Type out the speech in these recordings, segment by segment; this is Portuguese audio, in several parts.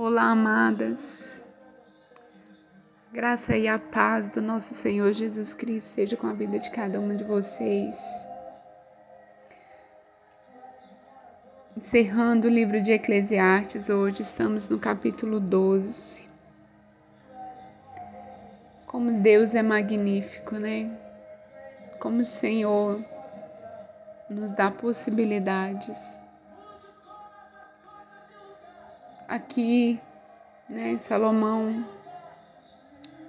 Olá, amadas. Graça e a paz do nosso Senhor Jesus Cristo seja com a vida de cada uma de vocês. Encerrando o livro de Eclesiastes, hoje estamos no capítulo 12. Como Deus é magnífico, né? Como o Senhor nos dá possibilidades aqui, né, Salomão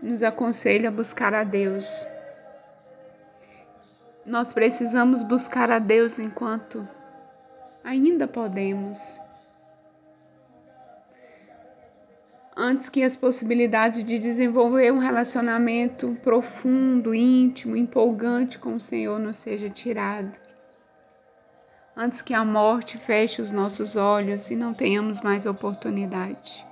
nos aconselha a buscar a Deus. Nós precisamos buscar a Deus enquanto ainda podemos. Antes que as possibilidades de desenvolver um relacionamento profundo, íntimo, empolgante com o Senhor nos seja tirado antes que a morte feche os nossos olhos e não tenhamos mais oportunidade.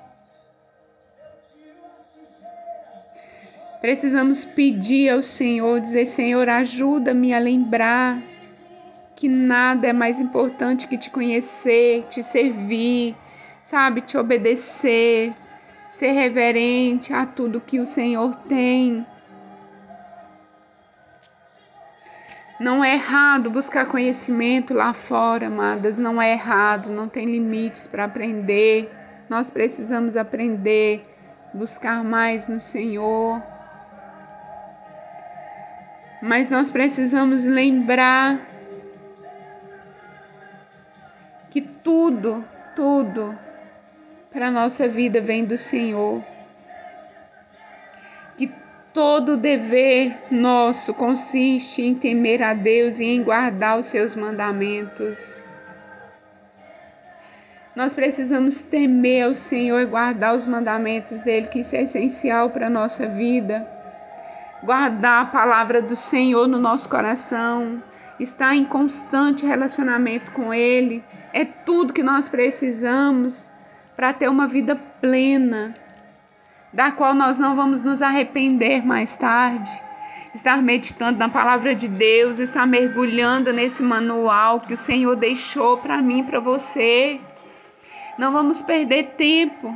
Precisamos pedir ao Senhor, dizer: Senhor, ajuda-me a lembrar que nada é mais importante que te conhecer, te servir, sabe, te obedecer, ser reverente a tudo que o Senhor tem Não é errado buscar conhecimento lá fora, amadas. Não é errado, não tem limites para aprender. Nós precisamos aprender, buscar mais no Senhor. Mas nós precisamos lembrar que tudo, tudo para a nossa vida vem do Senhor todo dever nosso consiste em temer a Deus e em guardar os seus mandamentos. Nós precisamos temer ao Senhor e guardar os mandamentos dele, que isso é essencial para a nossa vida. Guardar a palavra do Senhor no nosso coração, estar em constante relacionamento com Ele, é tudo que nós precisamos para ter uma vida plena, da qual nós não vamos nos arrepender mais tarde. Estar meditando na palavra de Deus, estar mergulhando nesse manual que o Senhor deixou para mim e para você. Não vamos perder tempo.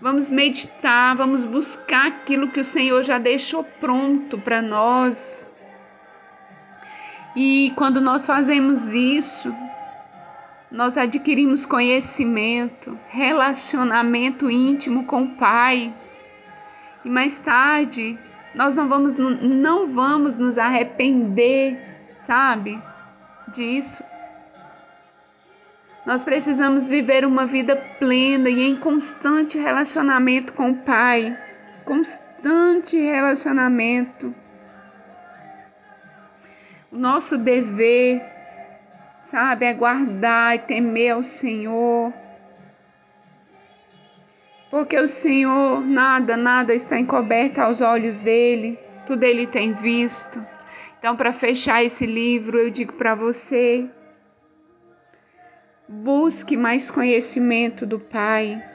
Vamos meditar, vamos buscar aquilo que o Senhor já deixou pronto para nós. E quando nós fazemos isso, nós adquirimos conhecimento, relacionamento íntimo com o Pai. E mais tarde, nós não vamos, não vamos nos arrepender, sabe? Disso. Nós precisamos viver uma vida plena e em constante relacionamento com o Pai. Constante relacionamento. O nosso dever sabe? É guardar e temer ao Senhor. Porque o Senhor, nada, nada está encoberto aos olhos dele, tudo ele tem visto. Então, para fechar esse livro, eu digo para você: busque mais conhecimento do Pai.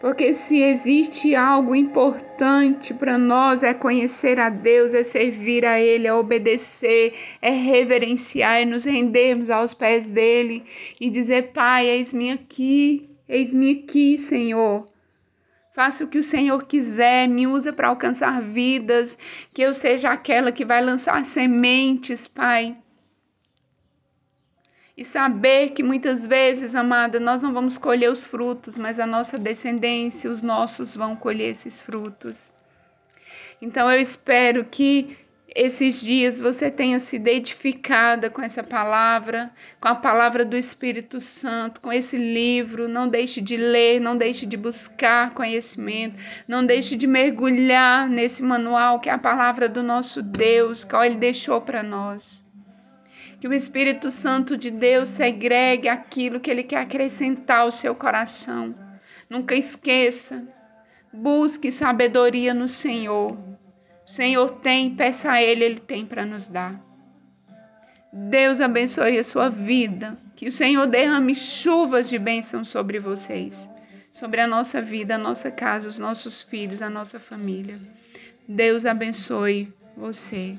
Porque se existe algo importante para nós é conhecer a Deus, é servir a Ele, é obedecer, é reverenciar, é nos rendermos aos pés dele e dizer: Pai, eis-me aqui, eis-me aqui, Senhor. Faça o que o Senhor quiser, me usa para alcançar vidas, que eu seja aquela que vai lançar sementes, Pai e saber que muitas vezes, amada, nós não vamos colher os frutos, mas a nossa descendência, os nossos vão colher esses frutos. Então eu espero que esses dias você tenha sido edificada com essa palavra, com a palavra do Espírito Santo, com esse livro. Não deixe de ler, não deixe de buscar conhecimento, não deixe de mergulhar nesse manual que é a palavra do nosso Deus, que Ele deixou para nós. Que o Espírito Santo de Deus segregue aquilo que ele quer acrescentar ao seu coração. Nunca esqueça. Busque sabedoria no Senhor. O Senhor tem, peça a Ele, Ele tem para nos dar. Deus abençoe a sua vida. Que o Senhor derrame chuvas de bênção sobre vocês, sobre a nossa vida, a nossa casa, os nossos filhos, a nossa família. Deus abençoe você.